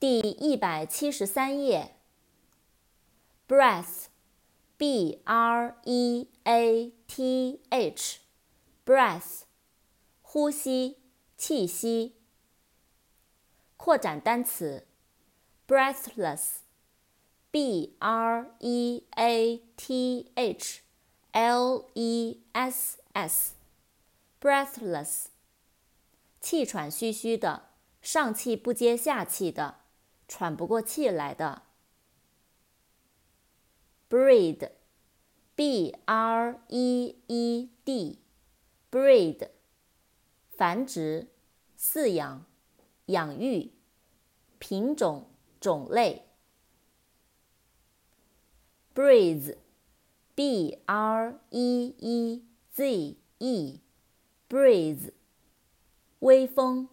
第一百七十三页。breath，b r e a t h，breath，呼吸，气息。扩展单词，breathless，b r e a t h l e s s，breathless，气喘吁吁的，上气不接下气的，喘不过气来的。breed，b r e e d，breed，繁殖，饲养。养育品种种类。breeze，b r e e z e，breeze，微风。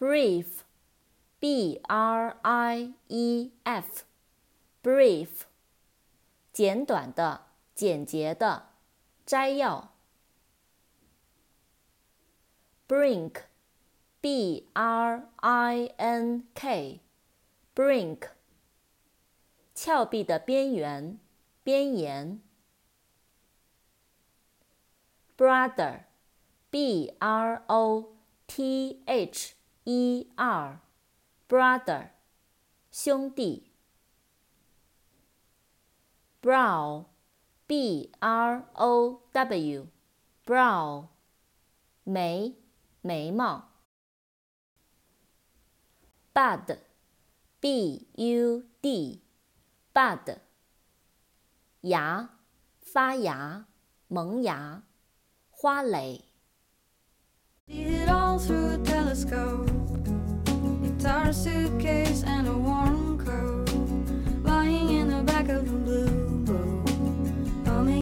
brief，b r i e f，brief，简短的、简洁的、摘要。brink, b r i n k, brink，峭壁的边缘，边沿。brother, b r o t h e r, brother，兄弟。brow, b r o w, brow，眉。眉毛，bud，b u d，bud，芽，发芽，萌芽，花蕾。See it all through a telescope. Guitar, suitcase, and a